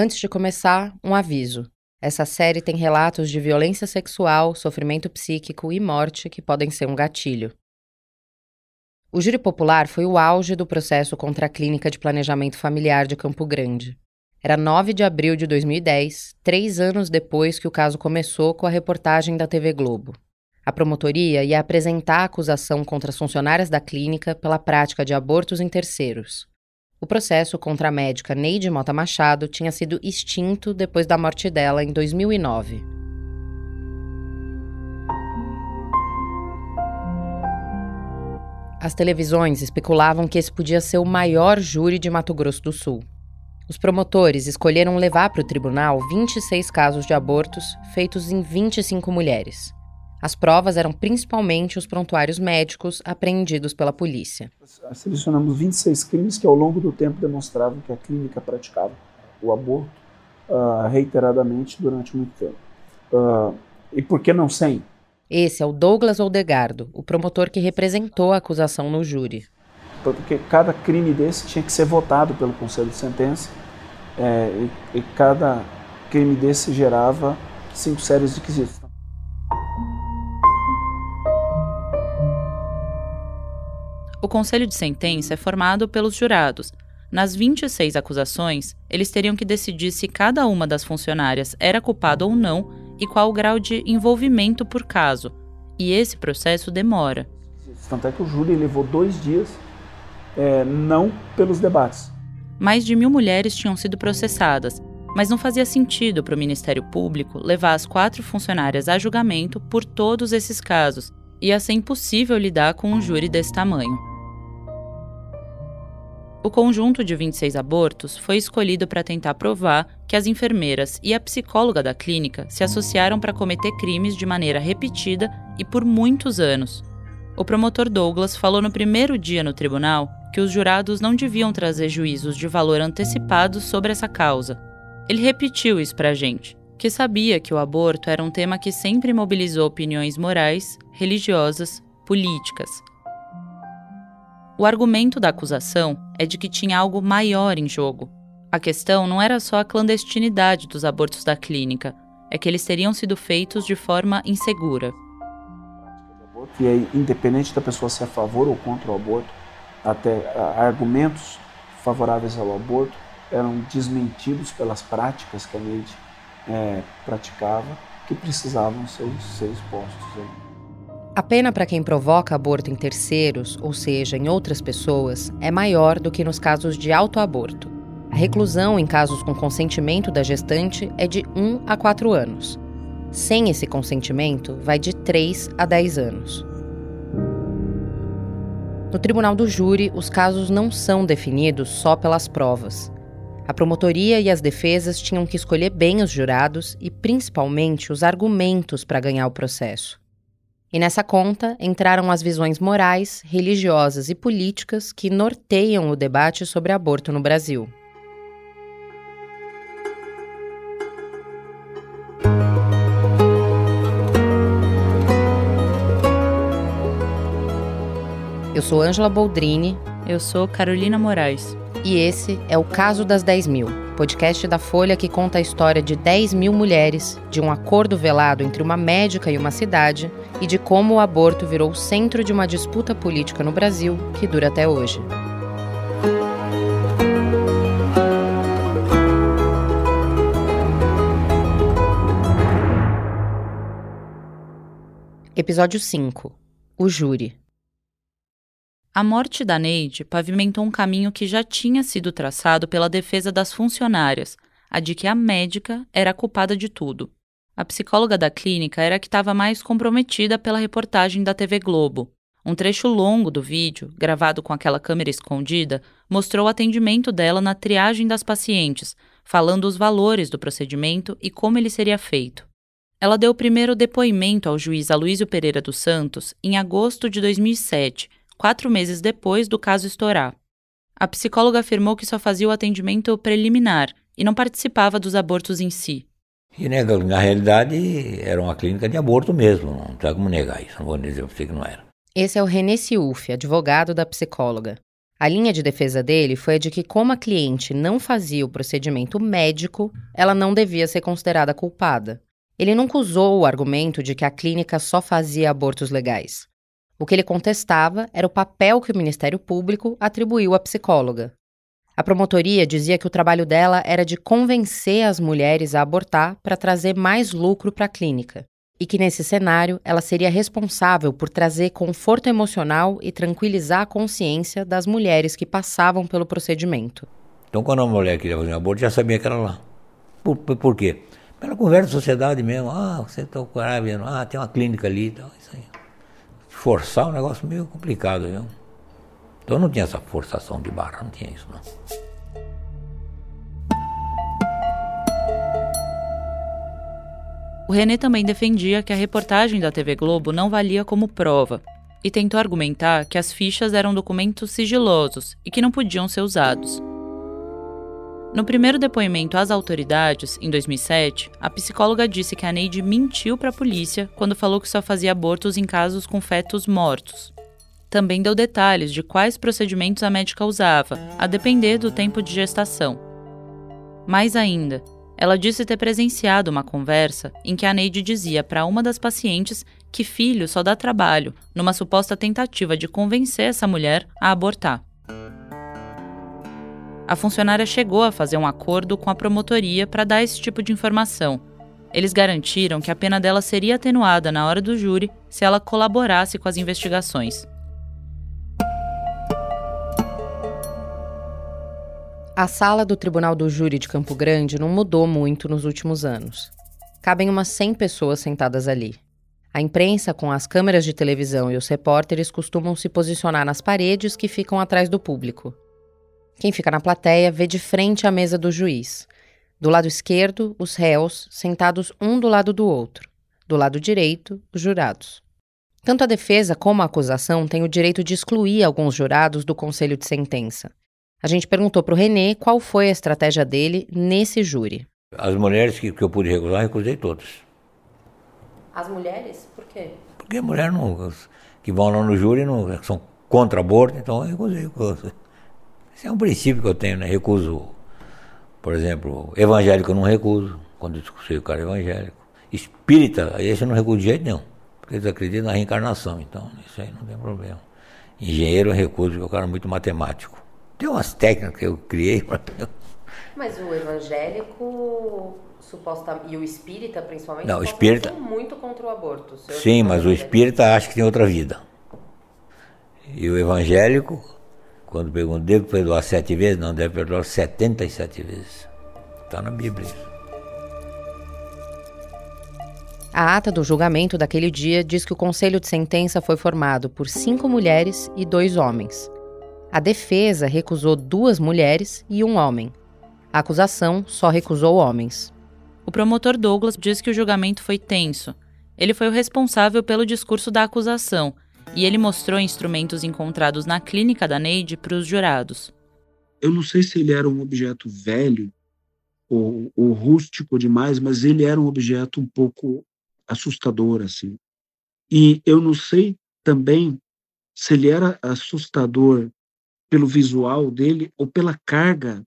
Antes de começar, um aviso. Essa série tem relatos de violência sexual, sofrimento psíquico e morte que podem ser um gatilho. O júri popular foi o auge do processo contra a Clínica de Planejamento Familiar de Campo Grande. Era 9 de abril de 2010, três anos depois que o caso começou com a reportagem da TV Globo. A promotoria ia apresentar a acusação contra as funcionárias da clínica pela prática de abortos em terceiros. O processo contra a médica Neide Mota Machado tinha sido extinto depois da morte dela em 2009. As televisões especulavam que esse podia ser o maior júri de Mato Grosso do Sul. Os promotores escolheram levar para o tribunal 26 casos de abortos feitos em 25 mulheres. As provas eram principalmente os prontuários médicos apreendidos pela polícia. Selecionamos 26 crimes que ao longo do tempo demonstravam que a clínica praticava o aborto uh, reiteradamente durante muito tempo. Uh, e por que não 100? Esse é o Douglas Oldegardo, o promotor que representou a acusação no júri. Porque cada crime desse tinha que ser votado pelo Conselho de Sentença é, e, e cada crime desse gerava cinco séries de quesitos. O conselho de sentença é formado pelos jurados. Nas 26 acusações, eles teriam que decidir se cada uma das funcionárias era culpada ou não e qual o grau de envolvimento por caso. E esse processo demora. Tanto é que o júri levou dois dias, é, não pelos debates. Mais de mil mulheres tinham sido processadas, mas não fazia sentido para o Ministério Público levar as quatro funcionárias a julgamento por todos esses casos. Ia ser impossível lidar com um júri desse tamanho. O conjunto de 26 abortos foi escolhido para tentar provar que as enfermeiras e a psicóloga da clínica se associaram para cometer crimes de maneira repetida e por muitos anos. O promotor Douglas falou no primeiro dia no tribunal que os jurados não deviam trazer juízos de valor antecipados sobre essa causa. Ele repetiu isso para a gente, que sabia que o aborto era um tema que sempre mobilizou opiniões morais, religiosas, políticas o argumento da acusação é de que tinha algo maior em jogo. A questão não era só a clandestinidade dos abortos da clínica, é que eles teriam sido feitos de forma insegura. E aí, independente da pessoa ser a favor ou contra o aborto, até argumentos favoráveis ao aborto eram desmentidos pelas práticas que a Neide é, praticava, que precisavam ser, ser expostos. A pena para quem provoca aborto em terceiros, ou seja, em outras pessoas, é maior do que nos casos de autoaborto. A reclusão em casos com consentimento da gestante é de 1 a 4 anos. Sem esse consentimento, vai de 3 a 10 anos. No tribunal do júri, os casos não são definidos só pelas provas. A promotoria e as defesas tinham que escolher bem os jurados e, principalmente, os argumentos para ganhar o processo. E nessa conta entraram as visões morais, religiosas e políticas que norteiam o debate sobre aborto no Brasil. Eu sou Ângela Boldrini. Eu sou Carolina Moraes. E esse é o Caso das 10 Mil, podcast da Folha que conta a história de 10 mil mulheres, de um acordo velado entre uma médica e uma cidade e de como o aborto virou o centro de uma disputa política no Brasil que dura até hoje. Episódio 5 O Júri a morte da Neide pavimentou um caminho que já tinha sido traçado pela defesa das funcionárias, a de que a médica era culpada de tudo. A psicóloga da clínica era a que estava mais comprometida pela reportagem da TV Globo. Um trecho longo do vídeo, gravado com aquela câmera escondida, mostrou o atendimento dela na triagem das pacientes, falando os valores do procedimento e como ele seria feito. Ela deu o primeiro depoimento ao juiz Aloysio Pereira dos Santos em agosto de 2007, quatro meses depois do caso estourar. A psicóloga afirmou que só fazia o atendimento preliminar e não participava dos abortos em si. E né, na realidade era uma clínica de aborto mesmo, não tem como negar isso, não vou dizer para você que não era. Esse é o René Siuf, advogado da psicóloga. A linha de defesa dele foi a de que, como a cliente não fazia o procedimento médico, ela não devia ser considerada culpada. Ele nunca usou o argumento de que a clínica só fazia abortos legais. O que ele contestava era o papel que o Ministério Público atribuiu à psicóloga. A promotoria dizia que o trabalho dela era de convencer as mulheres a abortar para trazer mais lucro para a clínica e que nesse cenário ela seria responsável por trazer conforto emocional e tranquilizar a consciência das mulheres que passavam pelo procedimento. Então, quando uma mulher queria fazer um aborto, já sabia que era lá. Por, por, por quê? Pela conversa da sociedade mesmo. Ah, você está grávida, ah, tem uma clínica ali e tal. Isso aí. Forçar é um negócio meio complicado, viu? Então não tinha essa forçação de barra, não tinha isso, não. O René também defendia que a reportagem da TV Globo não valia como prova e tentou argumentar que as fichas eram documentos sigilosos e que não podiam ser usados. No primeiro depoimento às autoridades, em 2007, a psicóloga disse que a Neide mentiu para a polícia quando falou que só fazia abortos em casos com fetos mortos. Também deu detalhes de quais procedimentos a médica usava, a depender do tempo de gestação. Mais ainda, ela disse ter presenciado uma conversa em que a Neide dizia para uma das pacientes que filho só dá trabalho, numa suposta tentativa de convencer essa mulher a abortar. A funcionária chegou a fazer um acordo com a promotoria para dar esse tipo de informação. Eles garantiram que a pena dela seria atenuada na hora do júri se ela colaborasse com as investigações. A sala do Tribunal do Júri de Campo Grande não mudou muito nos últimos anos. Cabem umas 100 pessoas sentadas ali. A imprensa, com as câmeras de televisão e os repórteres, costumam se posicionar nas paredes que ficam atrás do público. Quem fica na plateia vê de frente a mesa do juiz. Do lado esquerdo, os réus, sentados um do lado do outro. Do lado direito, os jurados. Tanto a defesa como a acusação têm o direito de excluir alguns jurados do conselho de sentença. A gente perguntou para o Renê qual foi a estratégia dele nesse júri. As mulheres que, que eu pude recusar, recusei todas. As mulheres? Por quê? Porque mulher não, que vão lá no júri não, são contra aborto, então eu recusei. Esse é um princípio que eu tenho, né? Recuso, por exemplo, evangélico eu não recuso, quando eu sei o cara é evangélico. Espírita, esse eu não recuso de jeito nenhum, porque eles acreditam na reencarnação, então isso aí não tem problema. Engenheiro eu recuso, porque é um cara muito matemático. Tem umas técnicas que eu criei. Mas o evangélico suposta e o espírita principalmente não, o espírita muito contra o aborto. Sim, mas o espírita acha que tem outra vida. E o evangélico, quando pergunta, devo perdoar sete vezes? Não, deve perdoar setenta e sete vezes. Está na Bíblia isso. A ata do julgamento daquele dia diz que o conselho de sentença foi formado por cinco mulheres e dois homens. A defesa recusou duas mulheres e um homem. A acusação só recusou homens. O promotor Douglas diz que o julgamento foi tenso. Ele foi o responsável pelo discurso da acusação e ele mostrou instrumentos encontrados na clínica da Neide para os jurados. Eu não sei se ele era um objeto velho ou, ou rústico demais, mas ele era um objeto um pouco assustador assim. E eu não sei também se ele era assustador pelo visual dele ou pela carga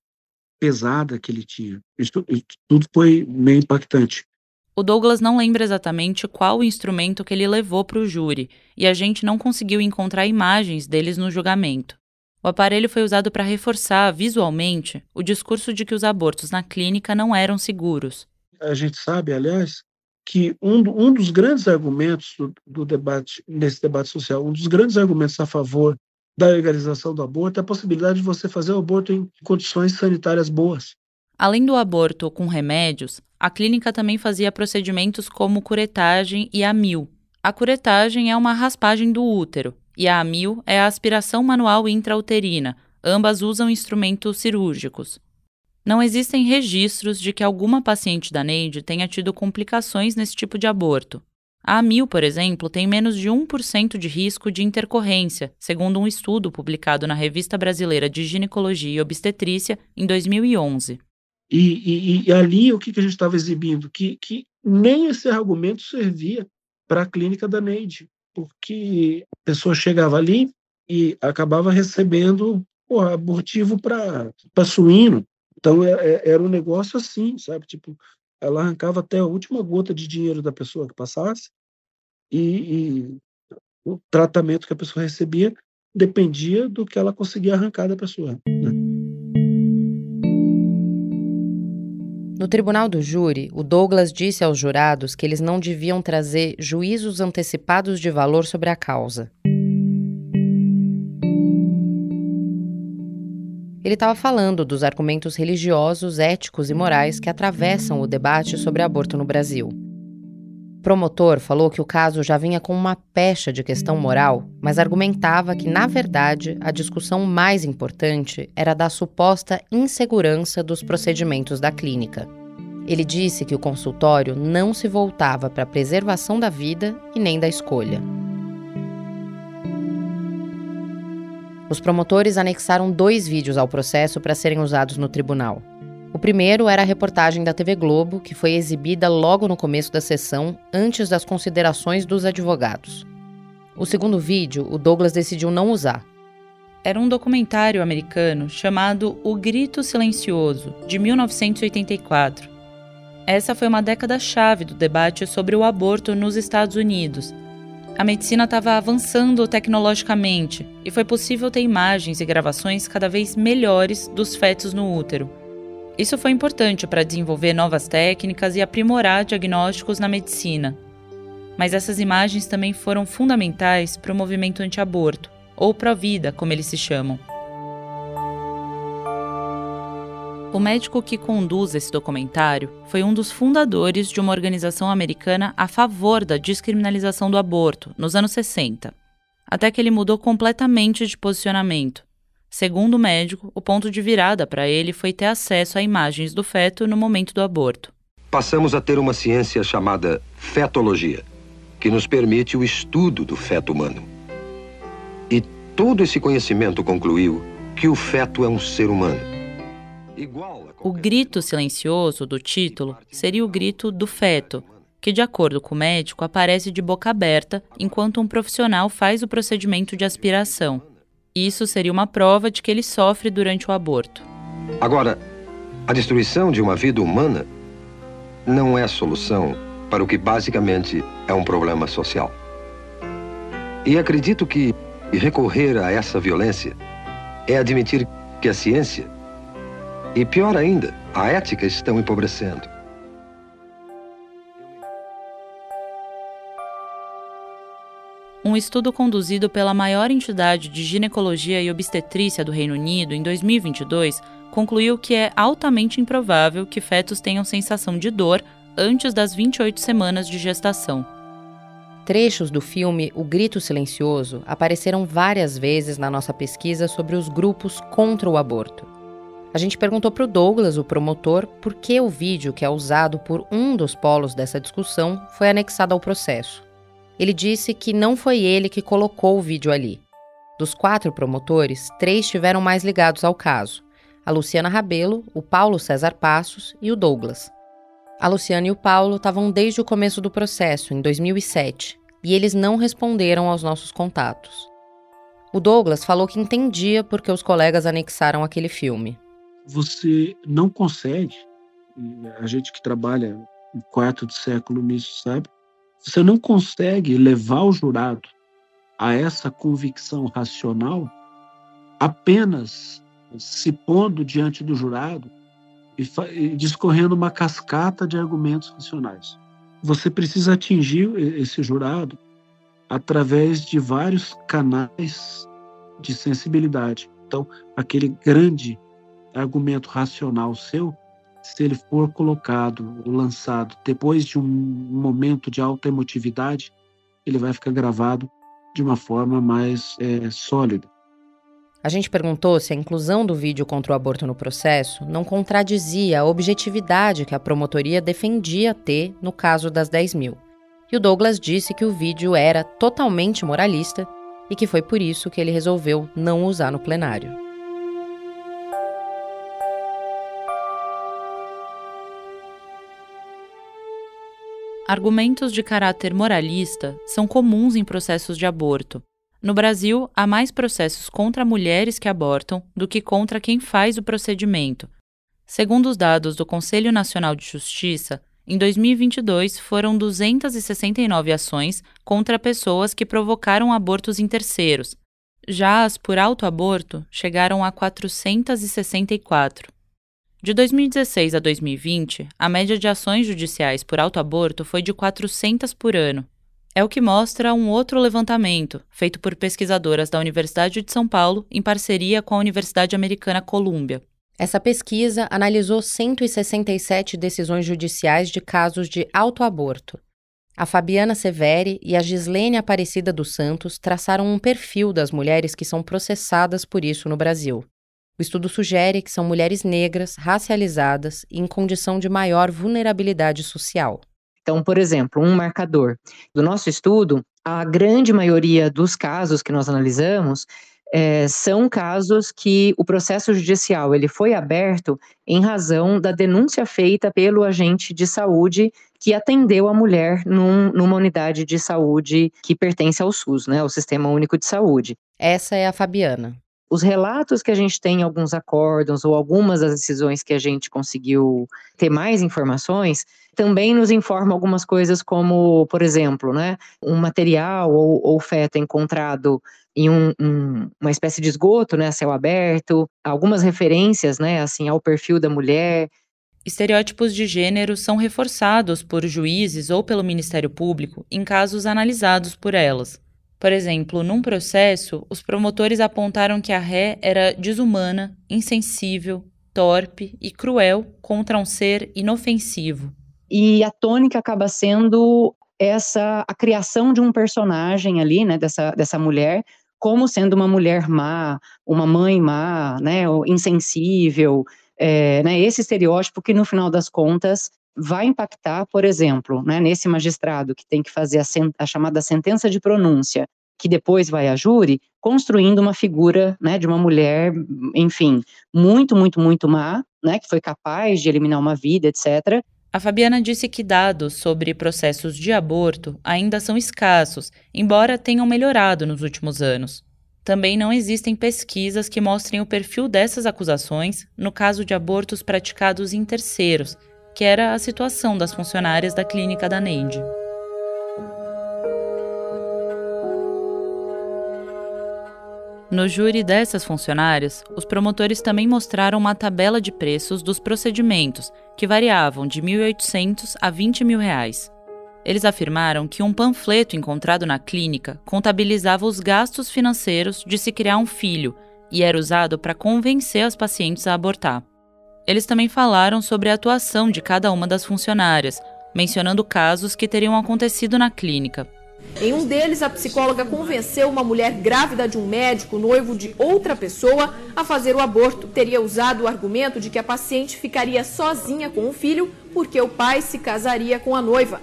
pesada que ele tinha. Isso, isso tudo foi meio impactante. O Douglas não lembra exatamente qual o instrumento que ele levou para o júri, e a gente não conseguiu encontrar imagens deles no julgamento. O aparelho foi usado para reforçar visualmente o discurso de que os abortos na clínica não eram seguros. A gente sabe, aliás, que um, um dos grandes argumentos do, do debate, nesse debate social, um dos grandes argumentos a favor da legalização do aborto é a possibilidade de você fazer o aborto em condições sanitárias boas. Além do aborto com remédios, a clínica também fazia procedimentos como curetagem e amil. A curetagem é uma raspagem do útero e a amil é a aspiração manual intrauterina. Ambas usam instrumentos cirúrgicos. Não existem registros de que alguma paciente da Neide tenha tido complicações nesse tipo de aborto. A AMIL, por exemplo, tem menos de 1% de risco de intercorrência, segundo um estudo publicado na Revista Brasileira de Ginecologia e Obstetrícia em 2011. E, e, e ali o que, que a gente estava exibindo? Que, que nem esse argumento servia para a clínica da Neide, porque a pessoa chegava ali e acabava recebendo abortivo para suíno. Então é, é, era um negócio assim, sabe? Tipo, ela arrancava até a última gota de dinheiro da pessoa que passasse e, e o tratamento que a pessoa recebia dependia do que ela conseguia arrancar da pessoa. No tribunal do júri, o Douglas disse aos jurados que eles não deviam trazer juízos antecipados de valor sobre a causa. Ele estava falando dos argumentos religiosos, éticos e morais que atravessam o debate sobre aborto no Brasil. Promotor falou que o caso já vinha com uma pecha de questão moral, mas argumentava que, na verdade, a discussão mais importante era da suposta insegurança dos procedimentos da clínica. Ele disse que o consultório não se voltava para a preservação da vida e nem da escolha. Os promotores anexaram dois vídeos ao processo para serem usados no tribunal. O primeiro era a reportagem da TV Globo, que foi exibida logo no começo da sessão, antes das considerações dos advogados. O segundo vídeo, o Douglas decidiu não usar. Era um documentário americano chamado O Grito Silencioso, de 1984. Essa foi uma década-chave do debate sobre o aborto nos Estados Unidos a medicina estava avançando tecnologicamente e foi possível ter imagens e gravações cada vez melhores dos fetos no útero. Isso foi importante para desenvolver novas técnicas e aprimorar diagnósticos na medicina. Mas essas imagens também foram fundamentais para o movimento anti-aborto, ou pró-vida, como eles se chamam. O médico que conduz esse documentário foi um dos fundadores de uma organização americana a favor da descriminalização do aborto, nos anos 60. Até que ele mudou completamente de posicionamento. Segundo o médico, o ponto de virada para ele foi ter acesso a imagens do feto no momento do aborto. Passamos a ter uma ciência chamada fetologia, que nos permite o estudo do feto humano. E todo esse conhecimento concluiu que o feto é um ser humano o grito silencioso do título seria o grito do feto, que, de acordo com o médico, aparece de boca aberta enquanto um profissional faz o procedimento de aspiração. Isso seria uma prova de que ele sofre durante o aborto. Agora, a destruição de uma vida humana não é solução para o que basicamente é um problema social. E acredito que recorrer a essa violência é admitir que a ciência e pior ainda, a ética estão empobrecendo. Um estudo conduzido pela maior entidade de ginecologia e obstetrícia do Reino Unido em 2022 concluiu que é altamente improvável que fetos tenham sensação de dor antes das 28 semanas de gestação. Trechos do filme O Grito Silencioso apareceram várias vezes na nossa pesquisa sobre os grupos contra o aborto. A gente perguntou para o Douglas, o promotor, por que o vídeo que é usado por um dos polos dessa discussão foi anexado ao processo. Ele disse que não foi ele que colocou o vídeo ali. Dos quatro promotores, três estiveram mais ligados ao caso: a Luciana Rabelo, o Paulo César Passos e o Douglas. A Luciana e o Paulo estavam desde o começo do processo, em 2007, e eles não responderam aos nossos contatos. O Douglas falou que entendia por que os colegas anexaram aquele filme você não consegue, a gente que trabalha um quarto de século nisso sabe, você não consegue levar o jurado a essa convicção racional apenas se pondo diante do jurado e, e discorrendo uma cascata de argumentos racionais. Você precisa atingir esse jurado através de vários canais de sensibilidade. Então, aquele grande argumento racional seu, se ele for colocado ou lançado depois de um momento de alta emotividade, ele vai ficar gravado de uma forma mais é, sólida. A gente perguntou se a inclusão do vídeo contra o aborto no processo não contradizia a objetividade que a promotoria defendia ter no caso das 10 mil. E o Douglas disse que o vídeo era totalmente moralista e que foi por isso que ele resolveu não usar no plenário. Argumentos de caráter moralista são comuns em processos de aborto. No Brasil, há mais processos contra mulheres que abortam do que contra quem faz o procedimento. Segundo os dados do Conselho Nacional de Justiça, em 2022 foram 269 ações contra pessoas que provocaram abortos em terceiros. Já as por autoaborto chegaram a 464. De 2016 a 2020, a média de ações judiciais por autoaborto foi de 400 por ano, é o que mostra um outro levantamento, feito por pesquisadoras da Universidade de São Paulo em parceria com a Universidade Americana Columbia. Essa pesquisa analisou 167 decisões judiciais de casos de autoaborto. A Fabiana Severi e a Gislene Aparecida dos Santos traçaram um perfil das mulheres que são processadas por isso no Brasil. O estudo sugere que são mulheres negras, racializadas e em condição de maior vulnerabilidade social. Então, por exemplo, um marcador. Do nosso estudo, a grande maioria dos casos que nós analisamos é, são casos que o processo judicial ele foi aberto em razão da denúncia feita pelo agente de saúde que atendeu a mulher num, numa unidade de saúde que pertence ao SUS, né, ao Sistema Único de Saúde. Essa é a Fabiana. Os relatos que a gente tem em alguns acórdons ou algumas das decisões que a gente conseguiu ter mais informações também nos informam algumas coisas como, por exemplo, né, um material ou, ou feto encontrado em um, um, uma espécie de esgoto, né, céu aberto, algumas referências, né, assim, ao perfil da mulher. Estereótipos de gênero são reforçados por juízes ou pelo Ministério Público em casos analisados por elas. Por exemplo, num processo, os promotores apontaram que a ré era desumana, insensível, torpe e cruel contra um ser inofensivo. E a tônica acaba sendo essa a criação de um personagem ali, né, dessa, dessa mulher, como sendo uma mulher má, uma mãe má, né, insensível, é, né, esse estereótipo que no final das contas vai impactar, por exemplo, né, nesse magistrado que tem que fazer a, a, chamada sentença de pronúncia, que depois vai a júri, construindo uma figura né, de uma mulher, enfim, muito, muito, muito má, né, que foi capaz de eliminar uma vida, etc. A Fabiana disse que dados sobre processos de aborto ainda são escassos, embora tenham melhorado nos últimos anos. Também não existem pesquisas que mostrem o perfil dessas acusações no caso de abortos praticados em terceiros, que era a situação das funcionárias da clínica da Neide. No júri dessas funcionárias, os promotores também mostraram uma tabela de preços dos procedimentos, que variavam de 1.800 a 20 mil reais. Eles afirmaram que um panfleto encontrado na clínica contabilizava os gastos financeiros de se criar um filho e era usado para convencer as pacientes a abortar. Eles também falaram sobre a atuação de cada uma das funcionárias, mencionando casos que teriam acontecido na clínica. Em um deles, a psicóloga convenceu uma mulher grávida de um médico, noivo de outra pessoa, a fazer o aborto. Teria usado o argumento de que a paciente ficaria sozinha com o filho porque o pai se casaria com a noiva.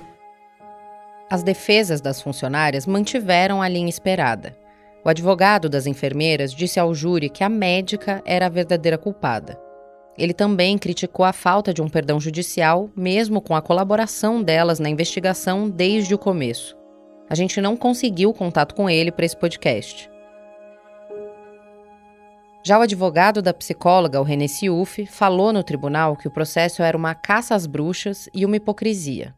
As defesas das funcionárias mantiveram a linha esperada. O advogado das enfermeiras disse ao júri que a médica era a verdadeira culpada. Ele também criticou a falta de um perdão judicial, mesmo com a colaboração delas na investigação desde o começo. A gente não conseguiu contato com ele para esse podcast. Já o advogado da psicóloga, o René Siuf, falou no tribunal que o processo era uma caça às bruxas e uma hipocrisia.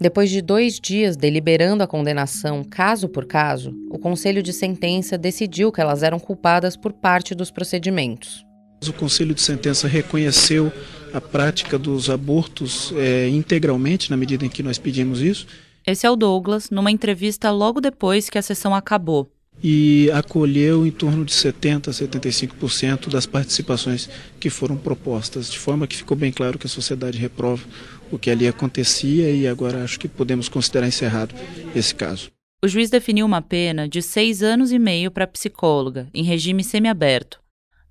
Depois de dois dias deliberando a condenação caso por caso, o conselho de sentença decidiu que elas eram culpadas por parte dos procedimentos. O Conselho de Sentença reconheceu a prática dos abortos é, integralmente, na medida em que nós pedimos isso. Esse é o Douglas, numa entrevista logo depois que a sessão acabou. E acolheu em torno de 70% a 75% das participações que foram propostas, de forma que ficou bem claro que a sociedade reprova o que ali acontecia e agora acho que podemos considerar encerrado esse caso. O juiz definiu uma pena de seis anos e meio para a psicóloga, em regime semiaberto,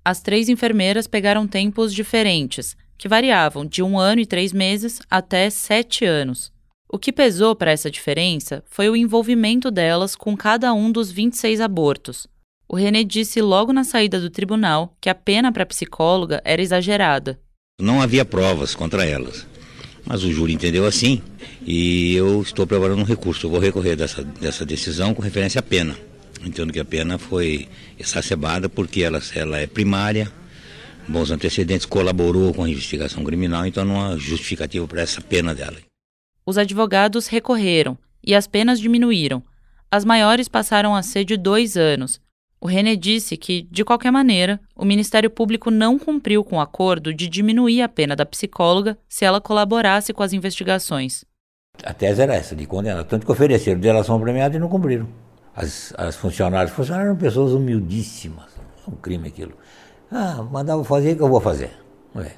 as três enfermeiras pegaram tempos diferentes, que variavam de um ano e três meses até sete anos. O que pesou para essa diferença foi o envolvimento delas com cada um dos 26 abortos. O René disse logo na saída do tribunal que a pena para a psicóloga era exagerada. Não havia provas contra elas, mas o júri entendeu assim e eu estou preparando um recurso. Eu vou recorrer dessa, dessa decisão com referência à pena. Entendo que a pena foi exacerbada porque ela, ela é primária, bons antecedentes, colaborou com a investigação criminal, então não há justificativa para essa pena dela. Os advogados recorreram e as penas diminuíram. As maiores passaram a ser de dois anos. O René disse que, de qualquer maneira, o Ministério Público não cumpriu com o acordo de diminuir a pena da psicóloga se ela colaborasse com as investigações. A tese era essa, de condenar. Tanto que ofereceram delação premiada e não cumpriram. As, as funcionárias, funcionários eram pessoas humildíssimas. É um crime aquilo. Ah, mandava fazer o que eu vou fazer. É.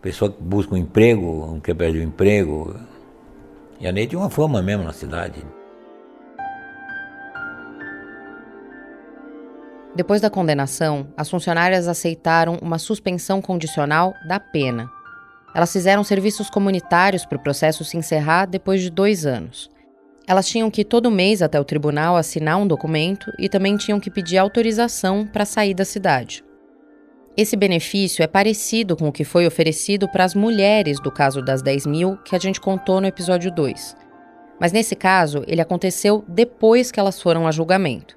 Pessoa que busca um emprego, não quer perder o emprego. E a Ney tinha uma fama mesmo na cidade. Depois da condenação, as funcionárias aceitaram uma suspensão condicional da pena. Elas fizeram serviços comunitários para o processo se encerrar depois de dois anos. Elas tinham que todo mês até o tribunal assinar um documento e também tinham que pedir autorização para sair da cidade. Esse benefício é parecido com o que foi oferecido para as mulheres do caso das 10 mil que a gente contou no episódio 2. Mas nesse caso, ele aconteceu depois que elas foram a julgamento.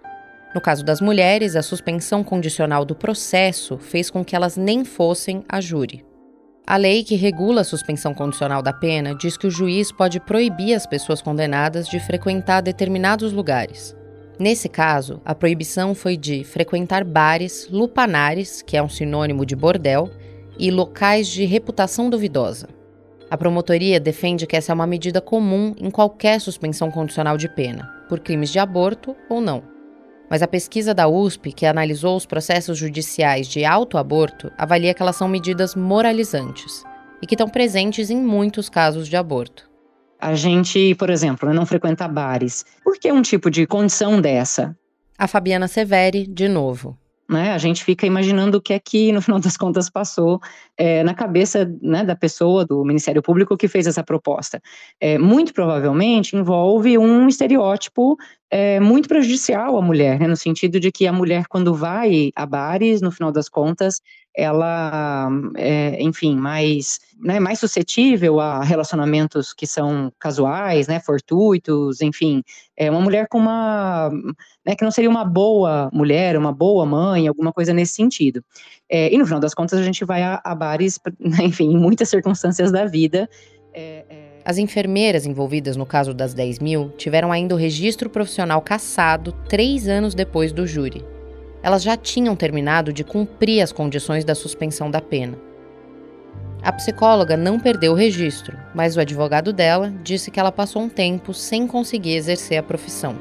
No caso das mulheres, a suspensão condicional do processo fez com que elas nem fossem a júri. A lei que regula a suspensão condicional da pena diz que o juiz pode proibir as pessoas condenadas de frequentar determinados lugares. Nesse caso, a proibição foi de frequentar bares, lupanares, que é um sinônimo de bordel, e locais de reputação duvidosa. A promotoria defende que essa é uma medida comum em qualquer suspensão condicional de pena, por crimes de aborto ou não. Mas a pesquisa da USP, que analisou os processos judiciais de autoaborto, avalia que elas são medidas moralizantes e que estão presentes em muitos casos de aborto. A gente, por exemplo, não frequenta bares. Por que um tipo de condição dessa? A Fabiana Severi, de novo. Né? A gente fica imaginando o que é que, no final das contas, passou é, na cabeça né, da pessoa, do Ministério Público que fez essa proposta. É, muito provavelmente envolve um estereótipo é, muito prejudicial à mulher, né, no sentido de que a mulher, quando vai a bares, no final das contas, ela é, enfim, mais, né, mais suscetível a relacionamentos que são casuais, né, fortuitos, enfim, é uma mulher com uma, né, que não seria uma boa mulher, uma boa mãe, alguma coisa nesse sentido. É, e no final das contas a gente vai a, a bares, né, enfim, em muitas circunstâncias da vida. É, é... As enfermeiras envolvidas no caso das 10 mil tiveram ainda o registro profissional cassado três anos depois do júri elas já tinham terminado de cumprir as condições da suspensão da pena. A psicóloga não perdeu o registro, mas o advogado dela disse que ela passou um tempo sem conseguir exercer a profissão.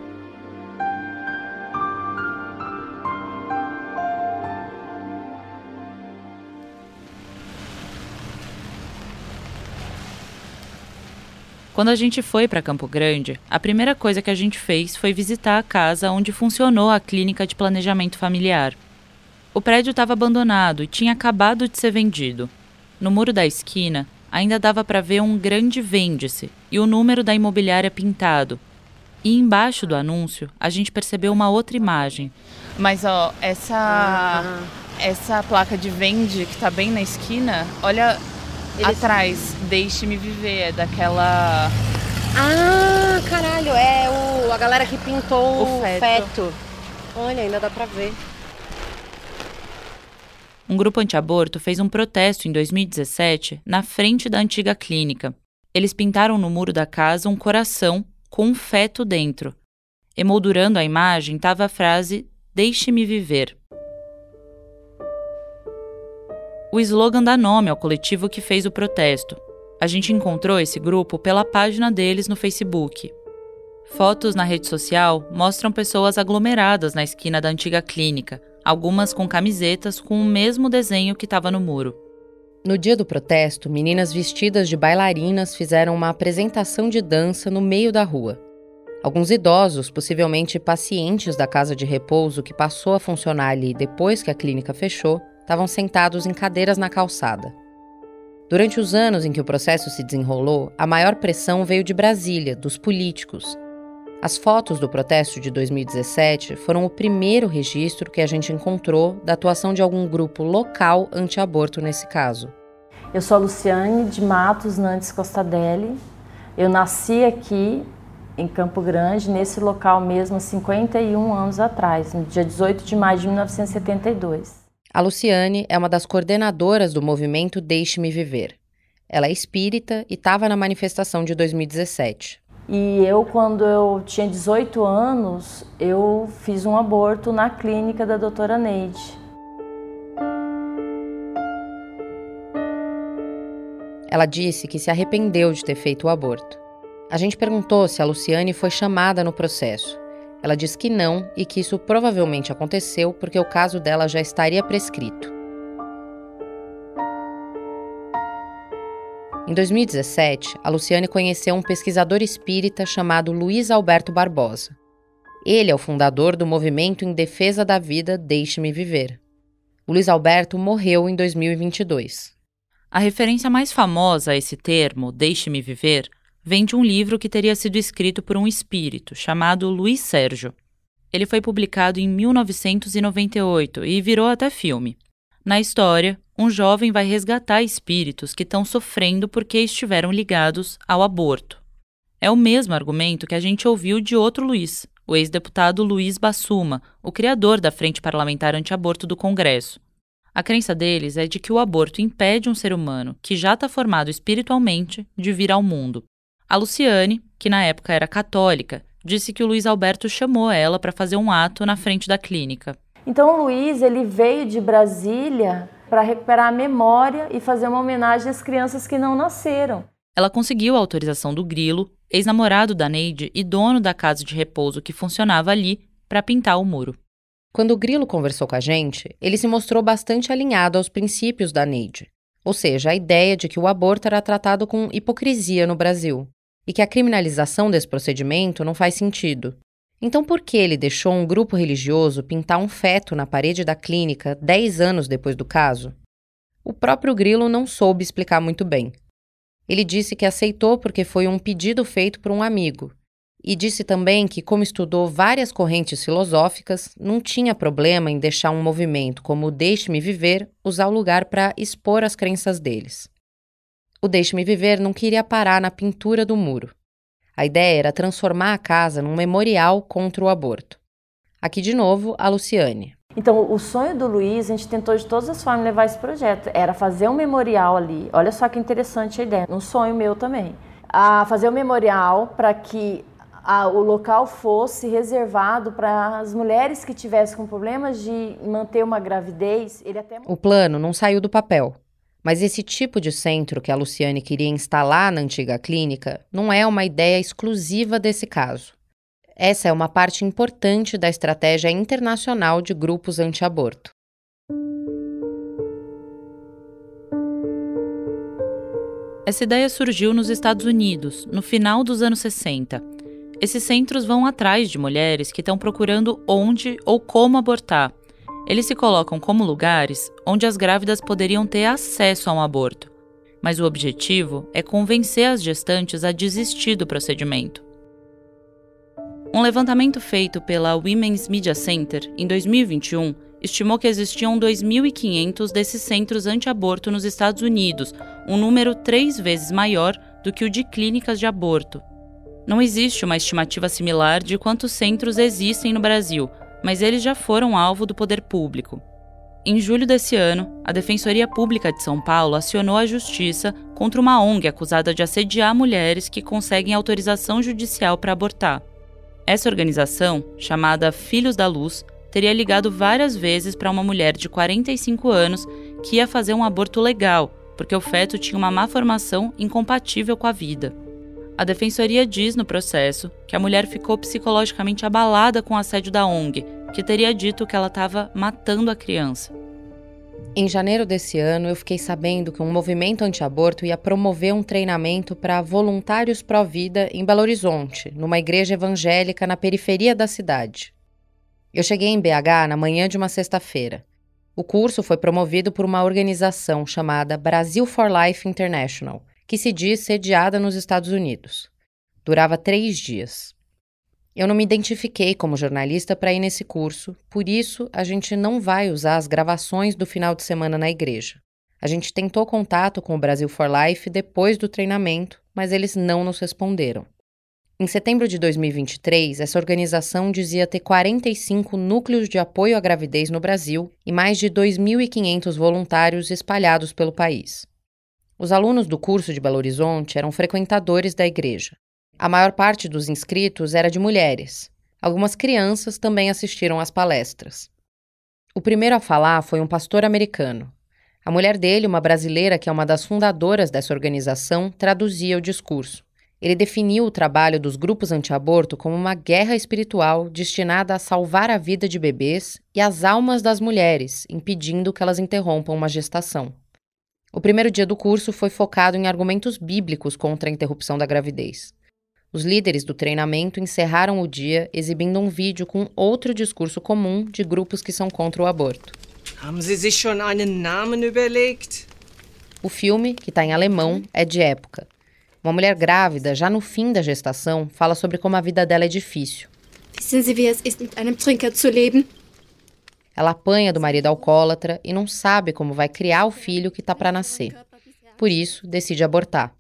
Quando a gente foi para Campo Grande, a primeira coisa que a gente fez foi visitar a casa onde funcionou a clínica de planejamento familiar. O prédio estava abandonado e tinha acabado de ser vendido. No muro da esquina, ainda dava para ver um grande vende-se e o número da imobiliária pintado. E embaixo do anúncio, a gente percebeu uma outra imagem. Mas ó, essa uhum. essa placa de vende que está bem na esquina, olha eles... Atrás, Deixe-me Viver, é daquela. Ah, caralho, é o, a galera que pintou o feto. feto. Olha, ainda dá pra ver. Um grupo anti-aborto fez um protesto em 2017 na frente da antiga clínica. Eles pintaram no muro da casa um coração com um feto dentro. Emoldurando a imagem estava a frase Deixe-me viver. O slogan dá nome ao coletivo que fez o protesto. A gente encontrou esse grupo pela página deles no Facebook. Fotos na rede social mostram pessoas aglomeradas na esquina da antiga clínica, algumas com camisetas com o mesmo desenho que estava no muro. No dia do protesto, meninas vestidas de bailarinas fizeram uma apresentação de dança no meio da rua. Alguns idosos, possivelmente pacientes da casa de repouso que passou a funcionar ali depois que a clínica fechou, estavam sentados em cadeiras na calçada. Durante os anos em que o processo se desenrolou, a maior pressão veio de Brasília, dos políticos. As fotos do protesto de 2017 foram o primeiro registro que a gente encontrou da atuação de algum grupo local anti-aborto nesse caso. Eu sou a Luciane de Matos Nantes Costadelli. Eu nasci aqui em Campo Grande, nesse local mesmo, 51 anos atrás, no dia 18 de maio de 1972. A Luciane é uma das coordenadoras do movimento Deixe-me Viver. Ela é espírita e estava na manifestação de 2017. E eu, quando eu tinha 18 anos, eu fiz um aborto na clínica da doutora Neide. Ela disse que se arrependeu de ter feito o aborto. A gente perguntou se a Luciane foi chamada no processo. Ela disse que não e que isso provavelmente aconteceu porque o caso dela já estaria prescrito. Em 2017, a Luciane conheceu um pesquisador espírita chamado Luiz Alberto Barbosa. Ele é o fundador do movimento em defesa da vida Deixe-me Viver. O Luiz Alberto morreu em 2022. A referência mais famosa a esse termo, Deixe-me Viver, vem de um livro que teria sido escrito por um espírito chamado Luiz Sérgio. Ele foi publicado em 1998 e virou até filme. Na história, um jovem vai resgatar espíritos que estão sofrendo porque estiveram ligados ao aborto. É o mesmo argumento que a gente ouviu de outro Luiz, o ex-deputado Luiz Bassuma, o criador da Frente Parlamentar Antiaborto do Congresso. A crença deles é de que o aborto impede um ser humano, que já está formado espiritualmente, de vir ao mundo. A Luciane, que na época era católica, disse que o Luiz Alberto chamou ela para fazer um ato na frente da clínica. Então o Luiz ele veio de Brasília para recuperar a memória e fazer uma homenagem às crianças que não nasceram. Ela conseguiu a autorização do Grilo, ex-namorado da Neide e dono da casa de repouso que funcionava ali, para pintar o muro. Quando o Grilo conversou com a gente, ele se mostrou bastante alinhado aos princípios da Neide, ou seja, a ideia de que o aborto era tratado com hipocrisia no Brasil e que a criminalização desse procedimento não faz sentido. Então, por que ele deixou um grupo religioso pintar um feto na parede da clínica 10 anos depois do caso? O próprio Grilo não soube explicar muito bem. Ele disse que aceitou porque foi um pedido feito por um amigo. E disse também que, como estudou várias correntes filosóficas, não tinha problema em deixar um movimento como o Deixe-me Viver usar o lugar para expor as crenças deles. O Deixe-me Viver não queria parar na pintura do muro. A ideia era transformar a casa num memorial contra o aborto. Aqui de novo, a Luciane. Então, o sonho do Luiz, a gente tentou de todas as formas levar esse projeto. Era fazer um memorial ali. Olha só que interessante a ideia. Um sonho meu também. A fazer um memorial para que a, o local fosse reservado para as mulheres que tivessem com problemas de manter uma gravidez. Ele até... O plano não saiu do papel. Mas esse tipo de centro que a Luciane queria instalar na antiga clínica não é uma ideia exclusiva desse caso. Essa é uma parte importante da estratégia internacional de grupos anti-aborto. Essa ideia surgiu nos Estados Unidos, no final dos anos 60. Esses centros vão atrás de mulheres que estão procurando onde ou como abortar eles se colocam como lugares onde as grávidas poderiam ter acesso a um aborto, mas o objetivo é convencer as gestantes a desistir do procedimento. Um levantamento feito pela Women's Media Center em 2021 estimou que existiam 2.500 desses centros anti-aborto nos Estados Unidos, um número três vezes maior do que o de clínicas de aborto. Não existe uma estimativa similar de quantos centros existem no Brasil, mas eles já foram alvo do poder público. Em julho desse ano, a Defensoria Pública de São Paulo acionou a justiça contra uma ONG acusada de assediar mulheres que conseguem autorização judicial para abortar. Essa organização, chamada Filhos da Luz, teria ligado várias vezes para uma mulher de 45 anos que ia fazer um aborto legal, porque o feto tinha uma má formação incompatível com a vida. A defensoria diz no processo que a mulher ficou psicologicamente abalada com o assédio da ONG, que teria dito que ela estava matando a criança. Em janeiro desse ano, eu fiquei sabendo que um movimento anti-aborto ia promover um treinamento para voluntários pró-vida em Belo Horizonte, numa igreja evangélica na periferia da cidade. Eu cheguei em BH na manhã de uma sexta-feira. O curso foi promovido por uma organização chamada Brasil for Life International que se diz sediada nos Estados Unidos. Durava três dias. Eu não me identifiquei como jornalista para ir nesse curso, por isso a gente não vai usar as gravações do final de semana na igreja. A gente tentou contato com o Brasil for Life depois do treinamento, mas eles não nos responderam. Em setembro de 2023, essa organização dizia ter 45 núcleos de apoio à gravidez no Brasil e mais de 2.500 voluntários espalhados pelo país. Os alunos do curso de Belo Horizonte eram frequentadores da igreja. A maior parte dos inscritos era de mulheres. Algumas crianças também assistiram às palestras. O primeiro a falar foi um pastor americano. A mulher dele, uma brasileira que é uma das fundadoras dessa organização, traduzia o discurso. Ele definiu o trabalho dos grupos anti-aborto como uma guerra espiritual destinada a salvar a vida de bebês e as almas das mulheres, impedindo que elas interrompam uma gestação. O primeiro dia do curso foi focado em argumentos bíblicos contra a interrupção da gravidez. Os líderes do treinamento encerraram o dia exibindo um vídeo com outro discurso comum de grupos que são contra o aborto. Haben Sie sich schon einen Namen überlegt? O filme, que está em alemão, é de época uma mulher grávida, já no fim da gestação, fala sobre como a vida dela é difícil. Wissen Sie, wie es ist, mit einem Trinker zu leben? Ela apanha do marido alcoólatra e não sabe como vai criar o filho que está para nascer. Por isso, decide abortar.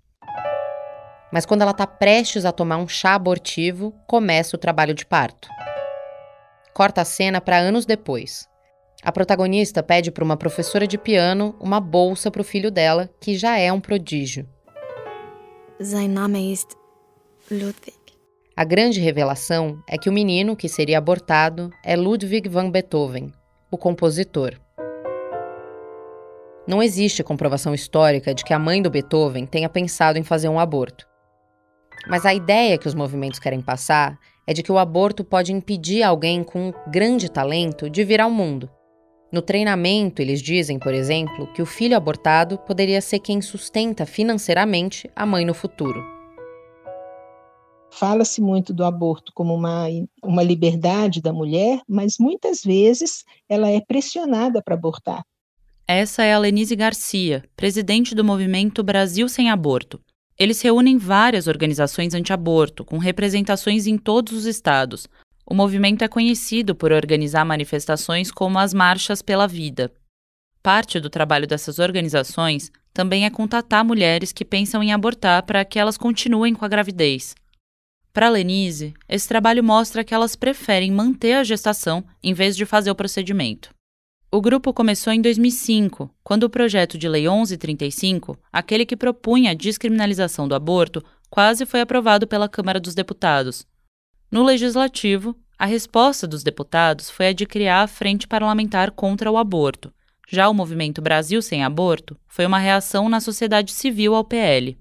Mas quando ela está prestes a tomar um chá abortivo, começa o trabalho de parto. Corta a cena para anos depois. A protagonista pede para uma professora de piano uma bolsa para o filho dela, que já é um prodígio. Sein Name ist Ludwig. A grande revelação é que o menino que seria abortado é Ludwig van Beethoven, o compositor. Não existe comprovação histórica de que a mãe do Beethoven tenha pensado em fazer um aborto. Mas a ideia que os movimentos querem passar é de que o aborto pode impedir alguém com um grande talento de vir ao mundo. No treinamento, eles dizem, por exemplo, que o filho abortado poderia ser quem sustenta financeiramente a mãe no futuro. Fala-se muito do aborto como uma, uma liberdade da mulher, mas muitas vezes ela é pressionada para abortar. Essa é a Lenise Garcia, presidente do movimento Brasil Sem Aborto. Eles reúnem várias organizações anti-aborto, com representações em todos os estados, o movimento é conhecido por organizar manifestações como as Marchas pela Vida. Parte do trabalho dessas organizações também é contatar mulheres que pensam em abortar para que elas continuem com a gravidez. Para Lenise, esse trabalho mostra que elas preferem manter a gestação em vez de fazer o procedimento. O grupo começou em 2005, quando o projeto de Lei 1135, aquele que propunha a descriminalização do aborto, quase foi aprovado pela Câmara dos Deputados, no legislativo, a resposta dos deputados foi a de criar a Frente Parlamentar contra o Aborto. Já o movimento Brasil Sem Aborto foi uma reação na sociedade civil ao PL.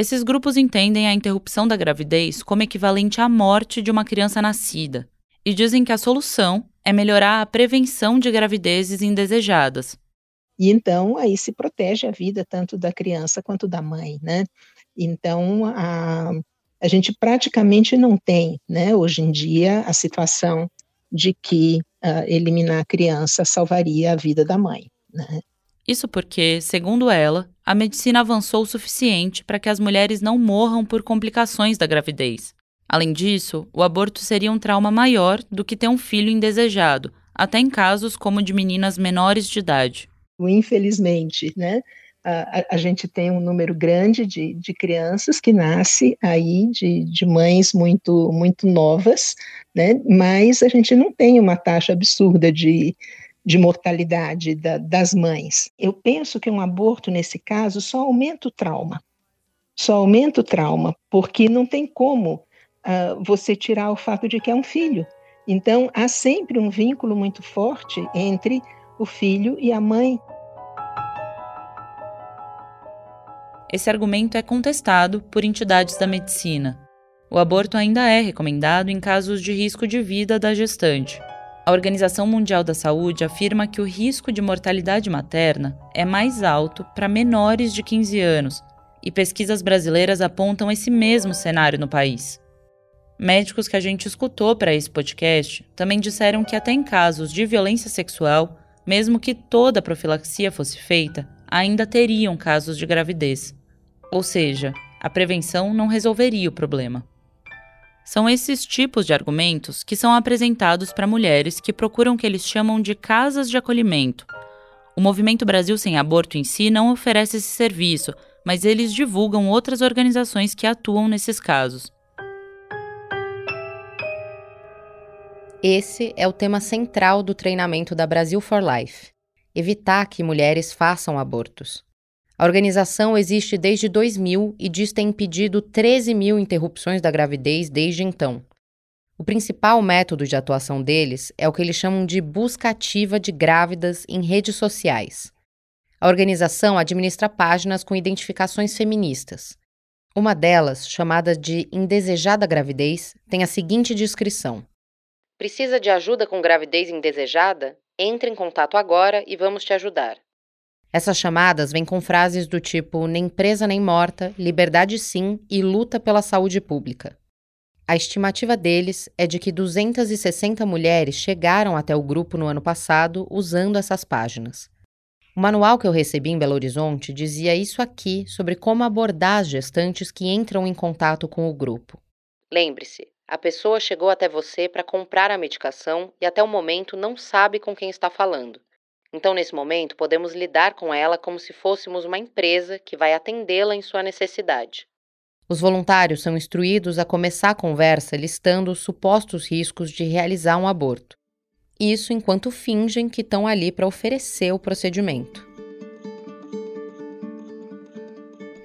Esses grupos entendem a interrupção da gravidez como equivalente à morte de uma criança nascida e dizem que a solução é melhorar a prevenção de gravidezes indesejadas. E então aí se protege a vida tanto da criança quanto da mãe, né? Então a, a gente praticamente não tem, né, hoje em dia, a situação de que uh, eliminar a criança salvaria a vida da mãe. Né? Isso porque, segundo ela, a medicina avançou o suficiente para que as mulheres não morram por complicações da gravidez. Além disso, o aborto seria um trauma maior do que ter um filho indesejado, até em casos como de meninas menores de idade. Infelizmente, né? a, a, gente tem um número grande de, de crianças que nasce aí de, de mães muito muito novas, né? Mas a gente não tem uma taxa absurda de, de mortalidade da, das mães. Eu penso que um aborto nesse caso só aumenta o trauma, só aumenta o trauma, porque não tem como uh, você tirar o fato de que é um filho. Então há sempre um vínculo muito forte entre o filho e a mãe. esse argumento é contestado por entidades da medicina. O aborto ainda é recomendado em casos de risco de vida da gestante. A Organização Mundial da Saúde afirma que o risco de mortalidade materna é mais alto para menores de 15 anos, e pesquisas brasileiras apontam esse mesmo cenário no país. Médicos que a gente escutou para esse podcast também disseram que, até em casos de violência sexual, mesmo que toda a profilaxia fosse feita, ainda teriam casos de gravidez. Ou seja, a prevenção não resolveria o problema. São esses tipos de argumentos que são apresentados para mulheres que procuram o que eles chamam de casas de acolhimento. O Movimento Brasil Sem Aborto em si não oferece esse serviço, mas eles divulgam outras organizações que atuam nesses casos. Esse é o tema central do treinamento da Brasil for Life: evitar que mulheres façam abortos. A organização existe desde 2000 e diz ter impedido 13 mil interrupções da gravidez desde então. O principal método de atuação deles é o que eles chamam de busca ativa de grávidas em redes sociais. A organização administra páginas com identificações feministas. Uma delas, chamada de Indesejada Gravidez, tem a seguinte descrição: Precisa de ajuda com gravidez indesejada? Entre em contato agora e vamos te ajudar. Essas chamadas vêm com frases do tipo nem presa nem morta, liberdade sim e luta pela saúde pública. A estimativa deles é de que 260 mulheres chegaram até o grupo no ano passado usando essas páginas. O manual que eu recebi em Belo Horizonte dizia isso aqui sobre como abordar as gestantes que entram em contato com o grupo. Lembre-se, a pessoa chegou até você para comprar a medicação e até o momento não sabe com quem está falando. Então, nesse momento, podemos lidar com ela como se fôssemos uma empresa que vai atendê-la em sua necessidade. Os voluntários são instruídos a começar a conversa listando os supostos riscos de realizar um aborto. Isso enquanto fingem que estão ali para oferecer o procedimento.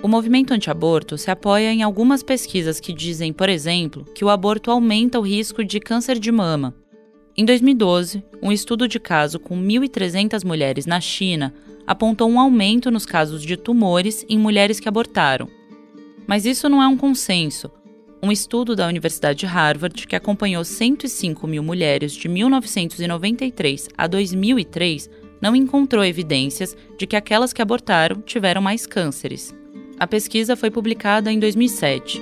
O movimento anti-aborto se apoia em algumas pesquisas que dizem, por exemplo, que o aborto aumenta o risco de câncer de mama, em 2012, um estudo de caso com 1.300 mulheres na China apontou um aumento nos casos de tumores em mulheres que abortaram. Mas isso não é um consenso. Um estudo da Universidade de Harvard, que acompanhou 105 mil mulheres de 1993 a 2003, não encontrou evidências de que aquelas que abortaram tiveram mais cânceres. A pesquisa foi publicada em 2007.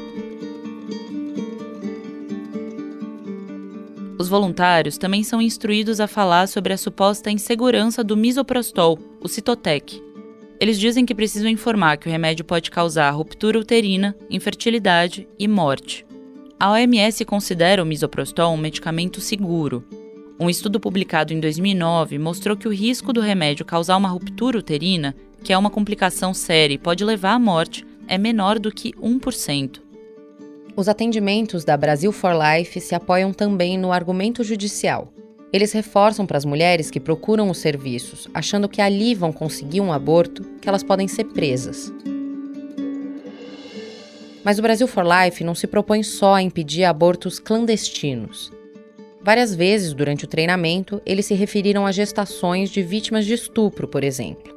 Os voluntários também são instruídos a falar sobre a suposta insegurança do misoprostol, o Citotec. Eles dizem que precisam informar que o remédio pode causar ruptura uterina, infertilidade e morte. A OMS considera o misoprostol um medicamento seguro. Um estudo publicado em 2009 mostrou que o risco do remédio causar uma ruptura uterina, que é uma complicação séria e pode levar à morte, é menor do que 1%. Os atendimentos da Brasil for Life se apoiam também no argumento judicial. Eles reforçam para as mulheres que procuram os serviços, achando que ali vão conseguir um aborto, que elas podem ser presas. Mas o Brasil for Life não se propõe só a impedir abortos clandestinos. Várias vezes durante o treinamento, eles se referiram a gestações de vítimas de estupro, por exemplo.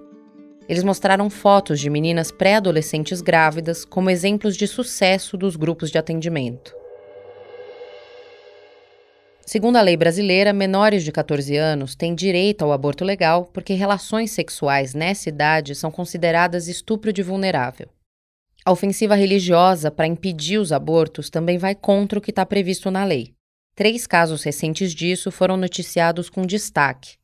Eles mostraram fotos de meninas pré-adolescentes grávidas como exemplos de sucesso dos grupos de atendimento. Segundo a lei brasileira, menores de 14 anos têm direito ao aborto legal porque relações sexuais nessa idade são consideradas estupro de vulnerável. A ofensiva religiosa para impedir os abortos também vai contra o que está previsto na lei. Três casos recentes disso foram noticiados com destaque,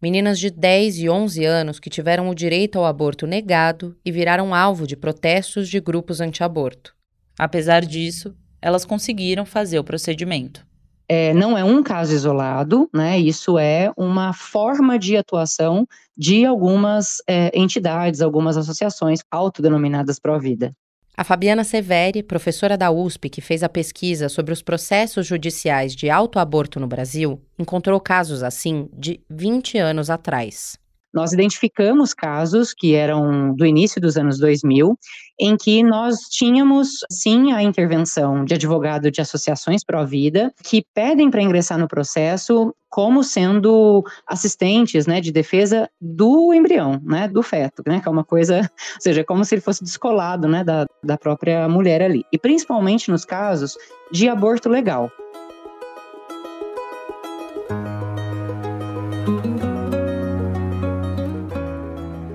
meninas de 10 e 11 anos que tiveram o direito ao aborto negado e viraram alvo de protestos de grupos anti-aborto. Apesar disso, elas conseguiram fazer o procedimento. É, não é um caso isolado, né? Isso é uma forma de atuação de algumas é, entidades, algumas associações autodenominadas pró-vida. A Fabiana Severi, professora da USP que fez a pesquisa sobre os processos judiciais de autoaborto no Brasil, encontrou casos assim de 20 anos atrás. Nós identificamos casos que eram do início dos anos 2000, em que nós tínhamos, sim, a intervenção de advogado de associações pró-vida, que pedem para ingressar no processo como sendo assistentes né, de defesa do embrião, né, do feto, né, que é uma coisa, ou seja, como se ele fosse descolado né, da, da própria mulher ali. E principalmente nos casos de aborto legal.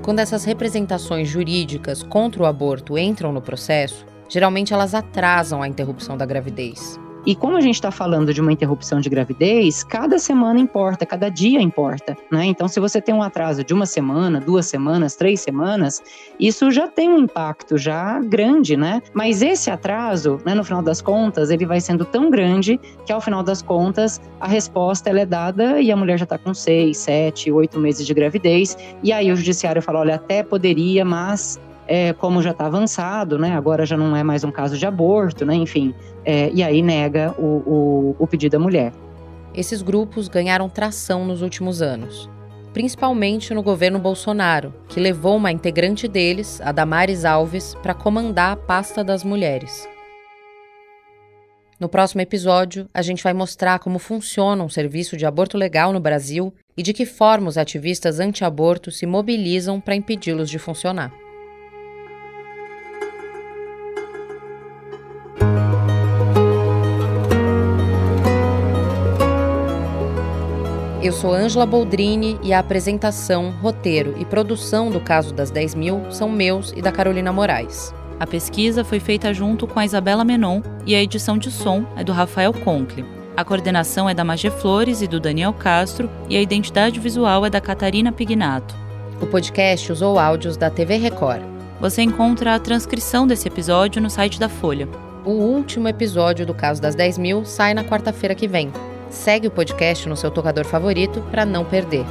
Quando essas representações jurídicas contra o aborto entram no processo, geralmente elas atrasam a interrupção da gravidez. E como a gente está falando de uma interrupção de gravidez, cada semana importa, cada dia importa, né? Então, se você tem um atraso de uma semana, duas semanas, três semanas, isso já tem um impacto já grande, né? Mas esse atraso, né, no final das contas, ele vai sendo tão grande que ao final das contas a resposta é dada e a mulher já está com seis, sete, oito meses de gravidez e aí o judiciário fala, olha, até poderia, mas é, como já está avançado, né, agora já não é mais um caso de aborto, né, enfim, é, e aí nega o, o, o pedido da mulher. esses grupos ganharam tração nos últimos anos, principalmente no governo Bolsonaro, que levou uma integrante deles, a Damares Alves, para comandar a pasta das mulheres. No próximo episódio, a gente vai mostrar como funciona um serviço de aborto legal no Brasil e de que forma os ativistas anti-aborto se mobilizam para impedi-los de funcionar. Eu sou Ângela Boldrini e a apresentação, roteiro e produção do caso das 10 mil são meus e da Carolina Moraes. A pesquisa foi feita junto com a Isabela Menon e a edição de som é do Rafael Conkle. A coordenação é da Magé Flores e do Daniel Castro e a identidade visual é da Catarina Pignato. O podcast usou áudios da TV Record. Você encontra a transcrição desse episódio no site da Folha. O último episódio do Caso das 10 mil sai na quarta-feira que vem. Segue o podcast no seu tocador favorito para não perder.